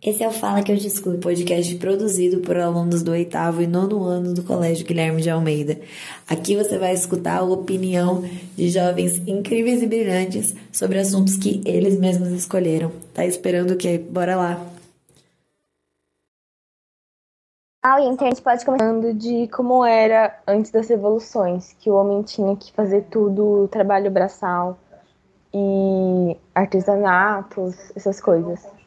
Esse é o Fala que eu discuto, podcast produzido por alunos do oitavo e nono ano do Colégio Guilherme de Almeida. Aqui você vai escutar a opinião de jovens incríveis e brilhantes sobre assuntos que eles mesmos escolheram. Tá esperando o quê? Bora lá! Ah, então a gente pode começando de como era antes das revoluções, que o homem tinha que fazer tudo, trabalho braçal e artesanatos, essas coisas.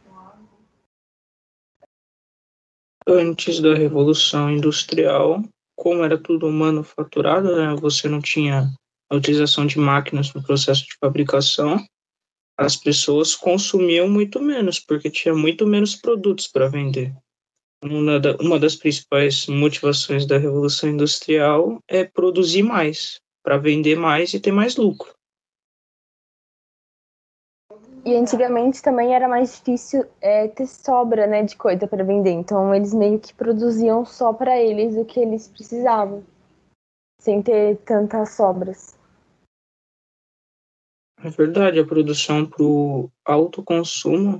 Antes da Revolução Industrial, como era tudo manufaturado, né, você não tinha a utilização de máquinas no processo de fabricação, as pessoas consumiam muito menos, porque tinha muito menos produtos para vender. Uma, da, uma das principais motivações da Revolução Industrial é produzir mais, para vender mais e ter mais lucro. E antigamente também era mais difícil é, ter sobra né, de coisa para vender. Então eles meio que produziam só para eles o que eles precisavam, sem ter tantas sobras. É verdade, a produção para o autoconsumo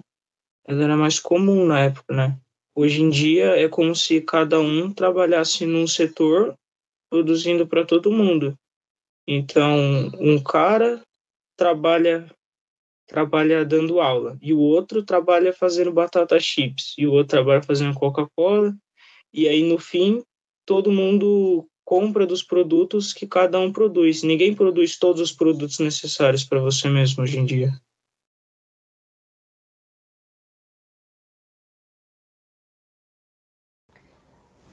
ela era mais comum na época, né? Hoje em dia é como se cada um trabalhasse num setor produzindo para todo mundo. Então, um cara trabalha trabalha dando aula, e o outro trabalha fazendo batata chips, e o outro trabalha fazendo Coca-Cola, e aí no fim todo mundo compra dos produtos que cada um produz. Ninguém produz todos os produtos necessários para você mesmo hoje em dia.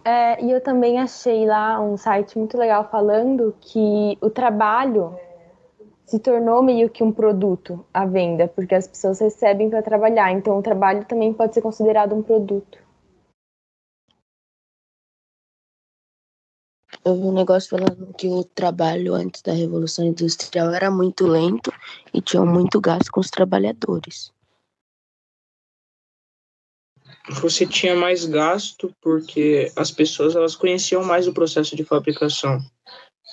É, e eu também achei lá um site muito legal falando que o trabalho se tornou meio que um produto à venda, porque as pessoas recebem para trabalhar, então o trabalho também pode ser considerado um produto. Eu vi um negócio falando que o trabalho antes da Revolução Industrial era muito lento e tinha muito gasto com os trabalhadores. Você tinha mais gasto porque as pessoas elas conheciam mais o processo de fabricação.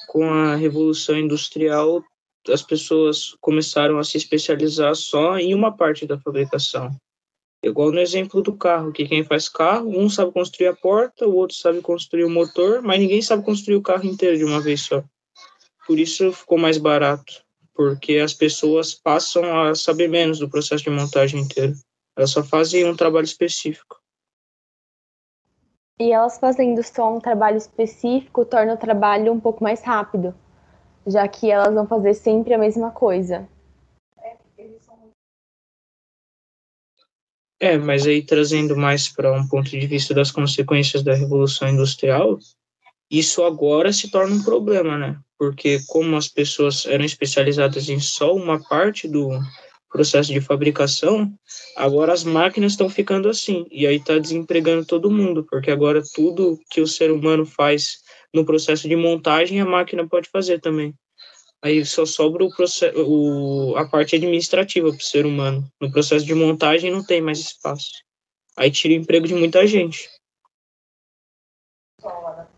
Com a Revolução Industrial, as pessoas começaram a se especializar só em uma parte da fabricação. Igual no exemplo do carro, que quem faz carro, um sabe construir a porta, o outro sabe construir o motor, mas ninguém sabe construir o carro inteiro de uma vez só. Por isso ficou mais barato, porque as pessoas passam a saber menos do processo de montagem inteiro. Elas só fazem um trabalho específico. E elas fazendo só um trabalho específico torna o trabalho um pouco mais rápido já que elas vão fazer sempre a mesma coisa. É, mas aí trazendo mais para um ponto de vista das consequências da Revolução Industrial, isso agora se torna um problema, né? Porque como as pessoas eram especializadas em só uma parte do processo de fabricação, agora as máquinas estão ficando assim, e aí está desempregando todo mundo, porque agora tudo que o ser humano faz no processo de montagem, a máquina pode fazer também. Aí só sobra o processo, o, a parte administrativa para o ser humano. No processo de montagem não tem mais espaço. Aí tira o emprego de muita gente.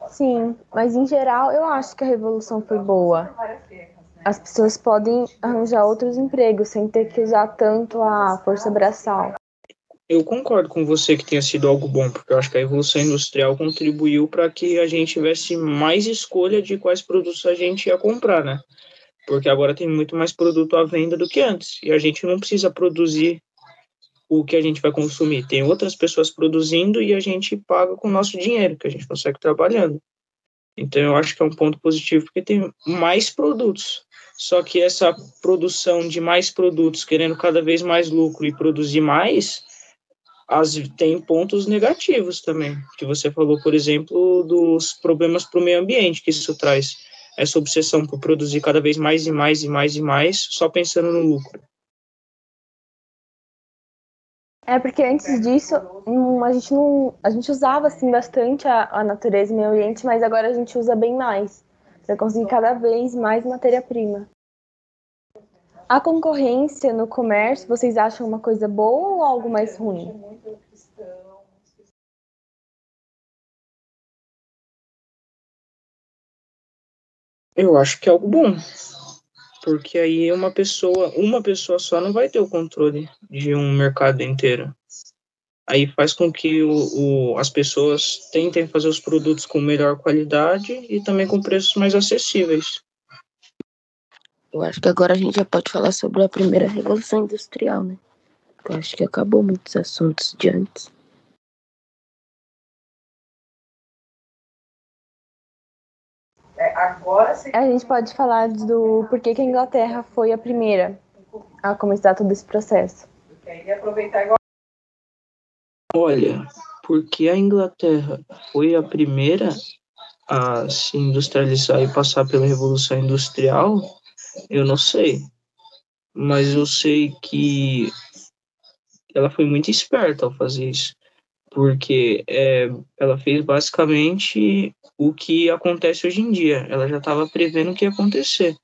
Sim, mas em geral eu acho que a revolução foi boa. As pessoas podem arranjar outros empregos sem ter que usar tanto a força braçal. Eu concordo com você que tenha sido algo bom, porque eu acho que a Revolução Industrial contribuiu para que a gente tivesse mais escolha de quais produtos a gente ia comprar, né? Porque agora tem muito mais produto à venda do que antes, e a gente não precisa produzir o que a gente vai consumir. Tem outras pessoas produzindo e a gente paga com o nosso dinheiro, que a gente consegue trabalhando. Então eu acho que é um ponto positivo, porque tem mais produtos. Só que essa produção de mais produtos, querendo cada vez mais lucro e produzir mais, as, tem pontos negativos também, que você falou, por exemplo, dos problemas para o meio ambiente que isso traz. Essa obsessão por produzir cada vez mais e mais e mais e mais, só pensando no lucro. É porque antes disso, a gente não, a gente usava assim bastante a, a natureza e o meio ambiente, mas agora a gente usa bem mais para conseguir cada vez mais matéria-prima. A concorrência no comércio, vocês acham uma coisa boa ou algo mais ruim? Eu acho que é algo bom, porque aí uma pessoa, uma pessoa só não vai ter o controle de um mercado inteiro. aí faz com que o, o, as pessoas tentem fazer os produtos com melhor qualidade e também com preços mais acessíveis. Eu acho que agora a gente já pode falar sobre a primeira revolução industrial, né? Eu acho que acabou muitos assuntos de antes. É, agora sim. A gente pode falar do porquê que a Inglaterra foi a primeira a começar todo esse processo. Olha, porque a Inglaterra foi a primeira a se industrializar e passar pela Revolução Industrial, eu não sei. Mas eu sei que ela foi muito esperta ao fazer isso. Porque é, ela fez basicamente o que acontece hoje em dia. Ela já estava prevendo o que ia acontecer.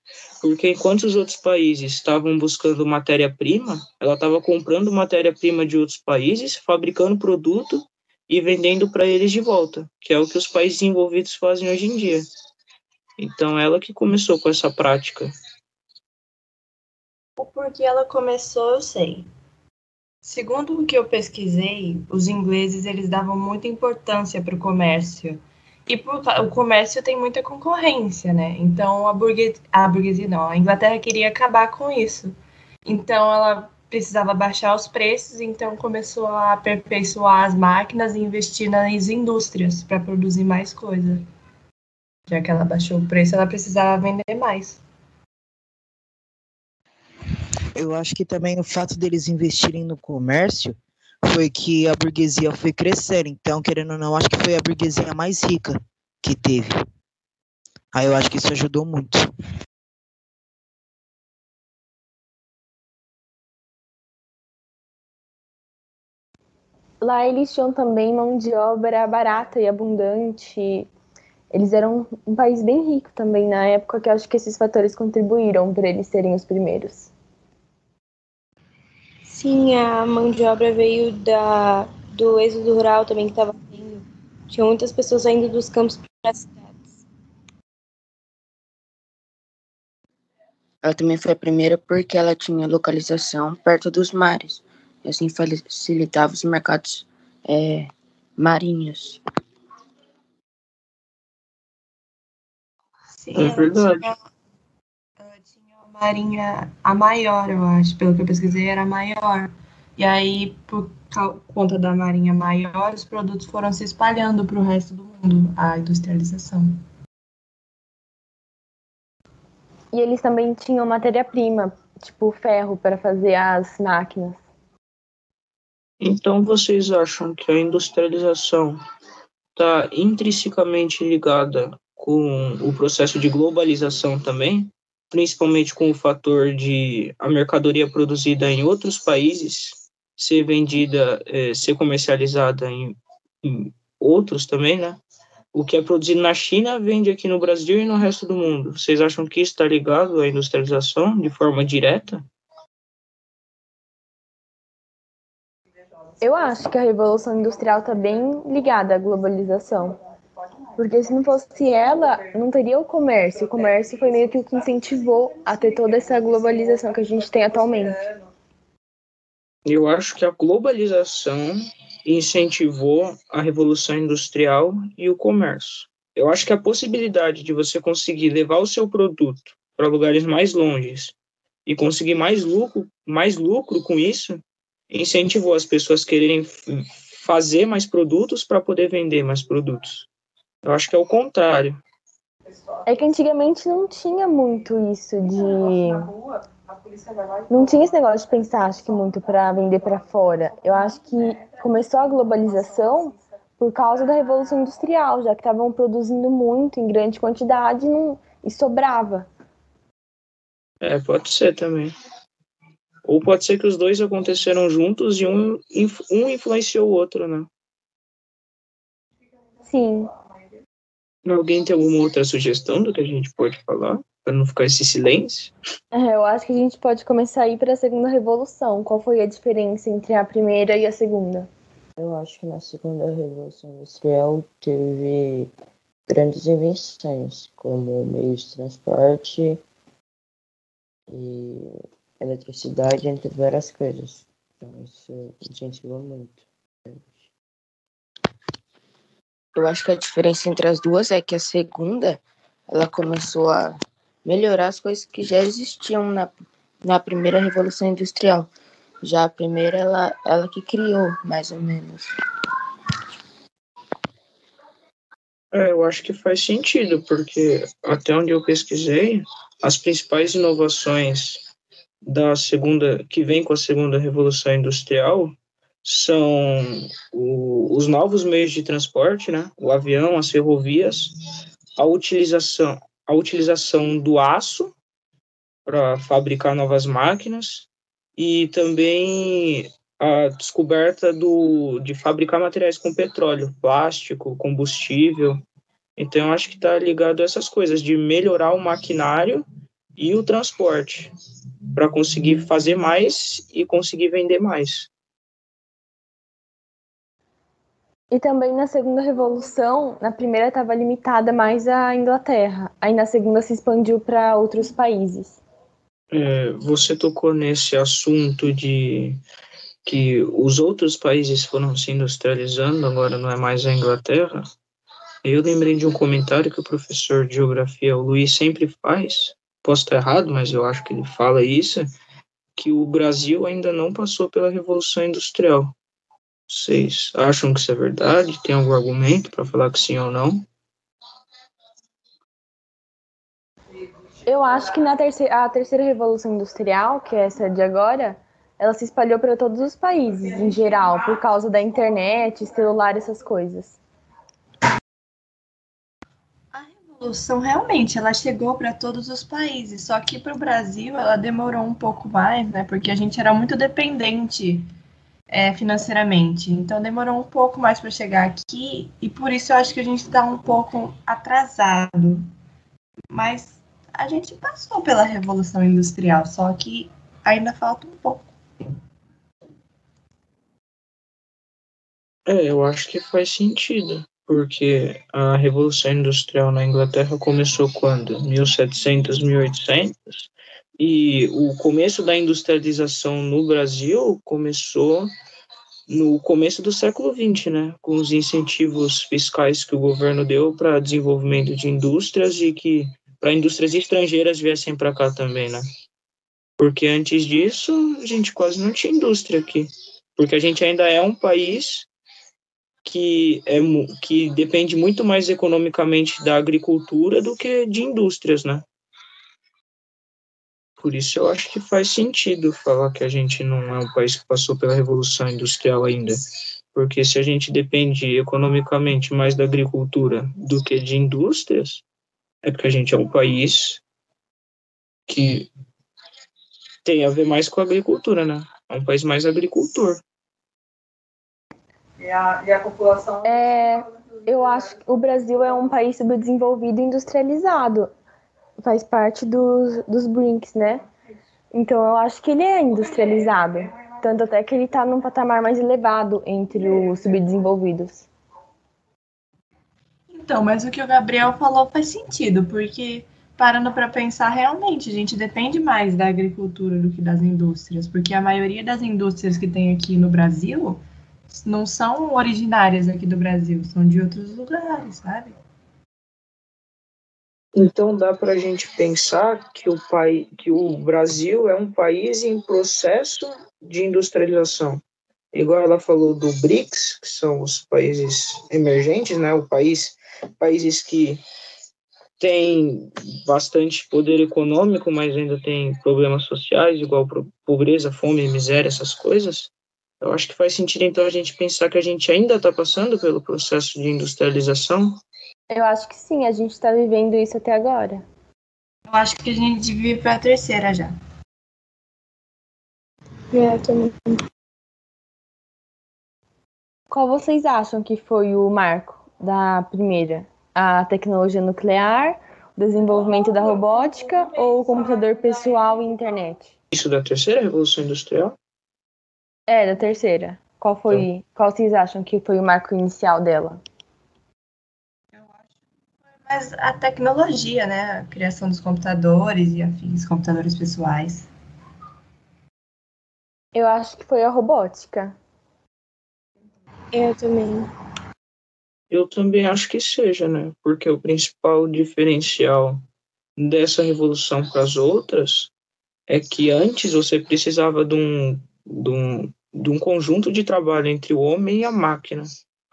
Porque enquanto os outros países estavam buscando matéria-prima, ela estava comprando matéria-prima de outros países, fabricando produto e vendendo para eles de volta, que é o que os países desenvolvidos fazem hoje em dia. Então, ela que começou com essa prática. O porquê ela começou, eu sei. Segundo o que eu pesquisei, os ingleses eles davam muita importância para o comércio e por, o comércio tem muita concorrência, né? Então a burguesia, a burguesia não, a Inglaterra queria acabar com isso. Então ela precisava baixar os preços, então começou a aperfeiçoar as máquinas e investir nas indústrias para produzir mais coisa. Já que ela baixou o preço, ela precisava vender mais. Eu acho que também o fato deles investirem no comércio foi que a burguesia foi crescendo. Então, querendo ou não, acho que foi a burguesia mais rica que teve. Aí eu acho que isso ajudou muito. Lá eles tinham também mão de obra barata e abundante. Eles eram um país bem rico também na época, que eu acho que esses fatores contribuíram para eles serem os primeiros. Sim, a mão de obra veio da, do êxodo rural também que estava tendo. Tinha muitas pessoas saindo dos campos para as cidades. Ela também foi a primeira porque ela tinha localização perto dos mares. E assim facilitava os mercados é, marinhos. Sim, é verdade. Tinha marinha a maior, eu acho, pelo que eu pesquisei, era a maior. E aí, por conta da marinha maior, os produtos foram se espalhando para o resto do mundo, a industrialização. E eles também tinham matéria-prima, tipo ferro, para fazer as máquinas. Então, vocês acham que a industrialização está intrinsecamente ligada com o processo de globalização também? Principalmente com o fator de a mercadoria produzida em outros países ser vendida, é, ser comercializada em, em, outros também, né? O que é produzido na China vende aqui no Brasil e no resto do mundo. Vocês acham que está ligado à industrialização de forma direta? Eu acho que a Revolução Industrial está bem ligada à globalização. Porque se não fosse ela, não teria o comércio. O comércio foi meio que o que incentivou a ter toda essa globalização que a gente tem atualmente. Eu acho que a globalização incentivou a revolução industrial e o comércio. Eu acho que a possibilidade de você conseguir levar o seu produto para lugares mais longes e conseguir mais lucro, mais lucro com isso, incentivou as pessoas a quererem fazer mais produtos para poder vender mais produtos. Eu acho que é o contrário. É que antigamente não tinha muito isso de. Não tinha esse negócio de pensar, acho que muito para vender para fora. Eu acho que começou a globalização por causa da Revolução Industrial, já que estavam produzindo muito em grande quantidade e, não... e sobrava. É, pode ser também. Ou pode ser que os dois aconteceram juntos e um, um influenciou o outro, né? Sim. Alguém tem alguma outra sugestão do que a gente pode falar? Para não ficar esse silêncio? É, eu acho que a gente pode começar a ir para a segunda revolução. Qual foi a diferença entre a primeira e a segunda? Eu acho que na segunda revolução industrial teve grandes invenções, como meios de transporte e eletricidade, entre várias coisas. Então isso incentivou muito. Eu acho que a diferença entre as duas é que a segunda, ela começou a melhorar as coisas que já existiam na, na primeira Revolução Industrial. Já a primeira, ela, ela que criou, mais ou menos. É, eu acho que faz sentido, porque até onde eu pesquisei, as principais inovações da segunda, que vem com a segunda revolução industrial, são o, os novos meios de transporte, né? O avião, as ferrovias, a utilização, a utilização do aço para fabricar novas máquinas e também a descoberta do, de fabricar materiais com petróleo, plástico, combustível. Então, acho que está ligado a essas coisas, de melhorar o maquinário e o transporte, para conseguir fazer mais e conseguir vender mais. E também na segunda revolução, na primeira estava limitada mais à Inglaterra, aí na segunda se expandiu para outros países. É, você tocou nesse assunto de que os outros países foram se industrializando, agora não é mais a Inglaterra. Eu lembrei de um comentário que o professor de geografia, o Luiz, sempre faz. Posso estar errado, mas eu acho que ele fala isso, que o Brasil ainda não passou pela Revolução Industrial. Vocês acham que isso é verdade? Tem algum argumento para falar que sim ou não? Eu acho que na terceira, a terceira revolução industrial, que é essa de agora, ela se espalhou para todos os países, em geral, por causa da internet, celular, essas coisas. A revolução realmente, ela chegou para todos os países, só que para o Brasil ela demorou um pouco mais, né? Porque a gente era muito dependente é, financeiramente, então demorou um pouco mais para chegar aqui e por isso eu acho que a gente está um pouco atrasado. Mas a gente passou pela revolução industrial, só que ainda falta um pouco. É, eu acho que faz sentido, porque a Revolução Industrial na Inglaterra começou quando? 1700, 1800? E o começo da industrialização no Brasil começou no começo do século XX, né? Com os incentivos fiscais que o governo deu para desenvolvimento de indústrias e que para indústrias estrangeiras viessem para cá também, né? Porque antes disso, a gente quase não tinha indústria aqui. Porque a gente ainda é um país que, é, que depende muito mais economicamente da agricultura do que de indústrias, né? Por isso eu acho que faz sentido falar que a gente não é um país que passou pela revolução industrial ainda. Porque se a gente depende economicamente mais da agricultura do que de indústrias, é porque a gente é um país que tem a ver mais com a agricultura, né? É um país mais agricultor. E a, e a população. É, eu acho que o Brasil é um país subdesenvolvido e industrializado. Faz parte dos, dos BRICS, né? Então eu acho que ele é industrializado. Tanto até que ele está num patamar mais elevado entre os subdesenvolvidos. Então, mas o que o Gabriel falou faz sentido, porque parando para pensar, realmente a gente depende mais da agricultura do que das indústrias, porque a maioria das indústrias que tem aqui no Brasil não são originárias aqui do Brasil, são de outros lugares, sabe? Então dá para a gente pensar que o, pai, que o Brasil é um país em processo de industrialização. Igual ela falou do BRICS, que são os países emergentes, né? O país, países que têm bastante poder econômico, mas ainda tem problemas sociais, igual pobreza, fome, miséria, essas coisas. Eu acho que faz sentido, então, a gente pensar que a gente ainda está passando pelo processo de industrialização. Eu acho que sim, a gente está vivendo isso até agora. Eu acho que a gente vive para a terceira já. É, também. Qual vocês acham que foi o marco da primeira? A tecnologia nuclear, o desenvolvimento da robótica ou o computador pessoal e internet? Isso da terceira revolução industrial? É, da terceira. Qual foi. Então. Qual vocês acham que foi o marco inicial dela? Mais a tecnologia, né? A criação dos computadores e afins, computadores pessoais. Eu acho que foi a robótica. Eu também. Eu também acho que seja, né? Porque o principal diferencial dessa revolução para as outras é que antes você precisava de um, de, um, de um conjunto de trabalho entre o homem e a máquina.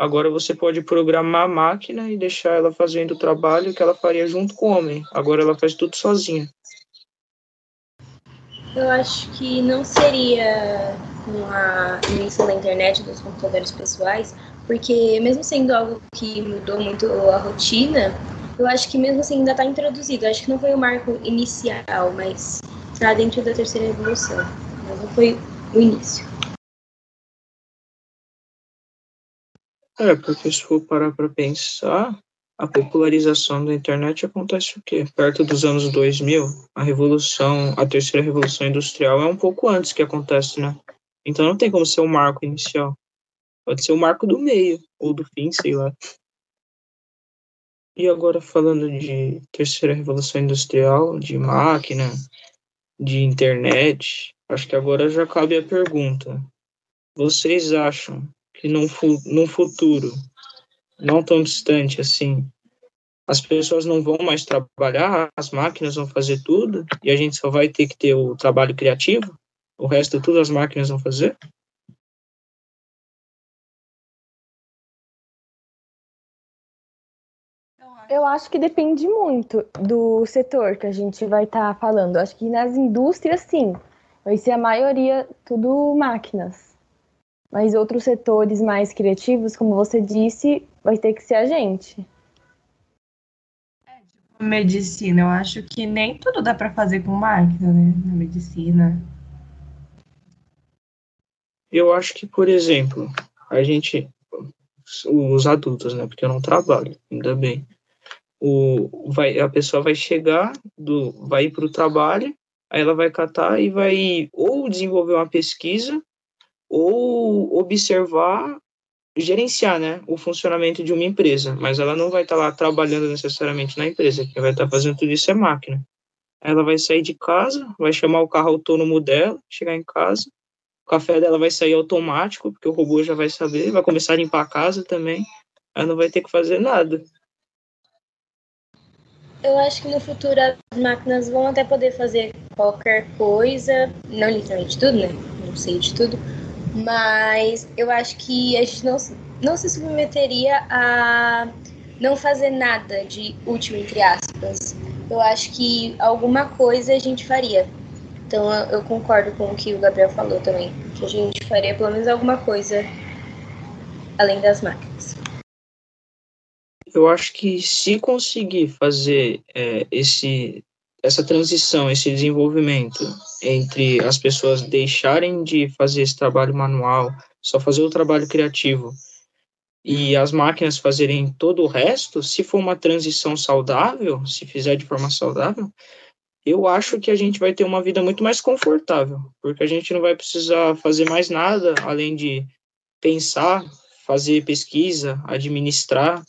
Agora você pode programar a máquina e deixar ela fazendo o trabalho que ela faria junto com o homem. Agora ela faz tudo sozinha. Eu acho que não seria com a invenção da internet dos computadores pessoais, porque mesmo sendo algo que mudou muito a rotina, eu acho que mesmo assim ainda está introduzido. Eu acho que não foi o marco inicial, mas está dentro da terceira revolução. Mas não foi o início. É, porque se for parar para pensar, a popularização da internet acontece o quê? Perto dos anos 2000, a revolução, a terceira revolução industrial é um pouco antes que acontece, né? Então não tem como ser o um marco inicial. Pode ser o marco do meio, ou do fim, sei lá. E agora falando de terceira revolução industrial, de máquina, de internet, acho que agora já cabe a pergunta. Vocês acham que num, num futuro não tão distante assim, as pessoas não vão mais trabalhar, as máquinas vão fazer tudo e a gente só vai ter que ter o trabalho criativo? O resto tudo as máquinas vão fazer? Eu acho que depende muito do setor que a gente vai estar tá falando. acho que nas indústrias, sim, vai ser a maioria tudo máquinas. Mas outros setores mais criativos, como você disse, vai ter que ser a gente. É, tipo, medicina, eu acho que nem tudo dá para fazer com máquina, né? Na medicina. Eu acho que, por exemplo, a gente, os adultos, né? Porque eu não trabalho, ainda bem o, vai, a pessoa vai chegar, do, vai ir para o trabalho, aí ela vai catar e vai ou desenvolver uma pesquisa ou observar, gerenciar né, o funcionamento de uma empresa, mas ela não vai estar tá lá trabalhando necessariamente na empresa, quem vai estar tá fazendo tudo isso é máquina. Ela vai sair de casa, vai chamar o carro autônomo dela, chegar em casa, o café dela vai sair automático, porque o robô já vai saber, vai começar a limpar a casa também, ela não vai ter que fazer nada. Eu acho que no futuro as máquinas vão até poder fazer qualquer coisa, não literalmente tudo, né? Não sei de tudo, mas eu acho que a gente não, não se submeteria a não fazer nada de útil, entre aspas. Eu acho que alguma coisa a gente faria. Então eu, eu concordo com o que o Gabriel falou também, que a gente faria pelo menos alguma coisa além das máquinas eu acho que se conseguir fazer é, esse, essa transição, esse desenvolvimento entre as pessoas deixarem de fazer esse trabalho manual, só fazer o trabalho criativo, e as máquinas fazerem todo o resto, se for uma transição saudável, se fizer de forma saudável, eu acho que a gente vai ter uma vida muito mais confortável, porque a gente não vai precisar fazer mais nada além de pensar, fazer pesquisa, administrar,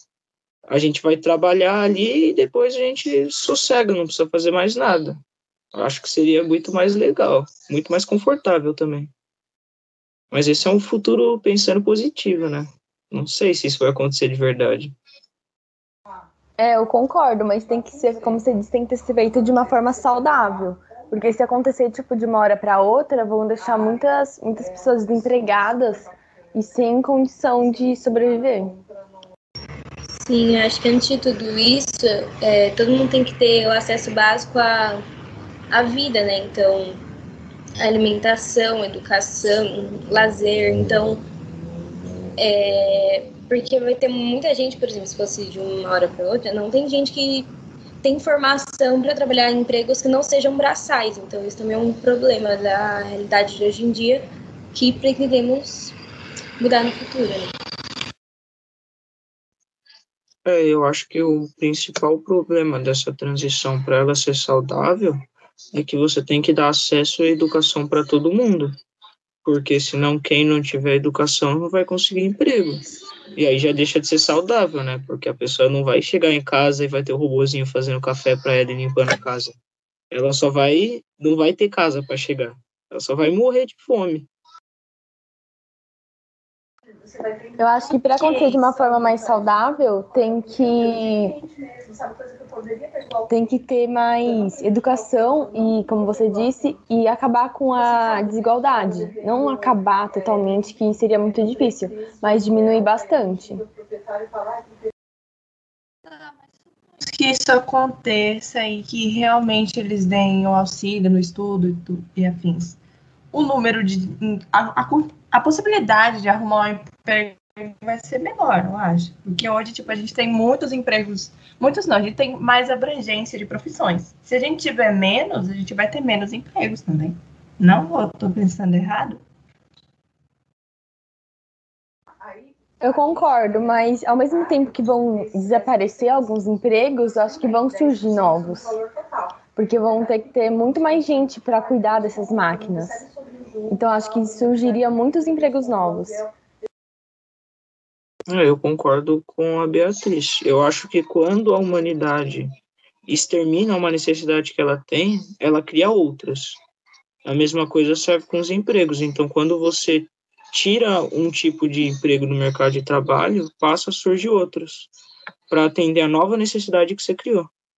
a gente vai trabalhar ali e depois a gente sossega, não precisa fazer mais nada. Acho que seria muito mais legal, muito mais confortável também. Mas esse é um futuro pensando positivo, né? Não sei se isso vai acontecer de verdade. É, eu concordo, mas tem que ser, como você disse, tem que ser feito de uma forma saudável. Porque se acontecer, tipo, de uma hora para outra, vão deixar muitas, muitas pessoas desempregadas e sem condição de sobreviver. Sim, acho que antes de tudo isso, é, todo mundo tem que ter o acesso básico à, à vida, né? Então, alimentação, educação, lazer. Então, é, porque vai ter muita gente, por exemplo, se fosse de uma hora para outra, não tem gente que tem formação para trabalhar em empregos que não sejam braçais. Então, isso também é um problema da realidade de hoje em dia que pretendemos mudar no futuro. Né? É, eu acho que o principal problema dessa transição para ela ser saudável é que você tem que dar acesso à educação para todo mundo, porque senão quem não tiver educação não vai conseguir emprego. E aí já deixa de ser saudável, né? Porque a pessoa não vai chegar em casa e vai ter o robozinho fazendo café para ela e limpando a casa. Ela só vai, não vai ter casa para chegar. Ela só vai morrer de fome. Eu acho que para acontecer de uma forma mais saudável, tem que tem que ter mais educação e, como você disse, e acabar com a desigualdade. Não acabar totalmente, que seria muito difícil, mas diminuir bastante. Que isso aconteça e que realmente eles deem o auxílio no estudo e, afins. O número de. A, a, a possibilidade de arrumar um vai ser menor, eu acho. Porque hoje, tipo, a gente tem muitos empregos, muitos não, a gente tem mais abrangência de profissões. Se a gente tiver menos, a gente vai ter menos empregos também. Não, eu tô pensando errado? Eu concordo, mas ao mesmo tempo que vão desaparecer alguns empregos, acho que vão surgir novos. Porque vão ter que ter muito mais gente para cuidar dessas máquinas. Então acho que surgiria muitos empregos novos. É, eu concordo com a Beatriz. Eu acho que quando a humanidade extermina uma necessidade que ela tem, ela cria outras. A mesma coisa serve com os empregos. Então, quando você tira um tipo de emprego no mercado de trabalho, passa a surgir outros para atender a nova necessidade que você criou.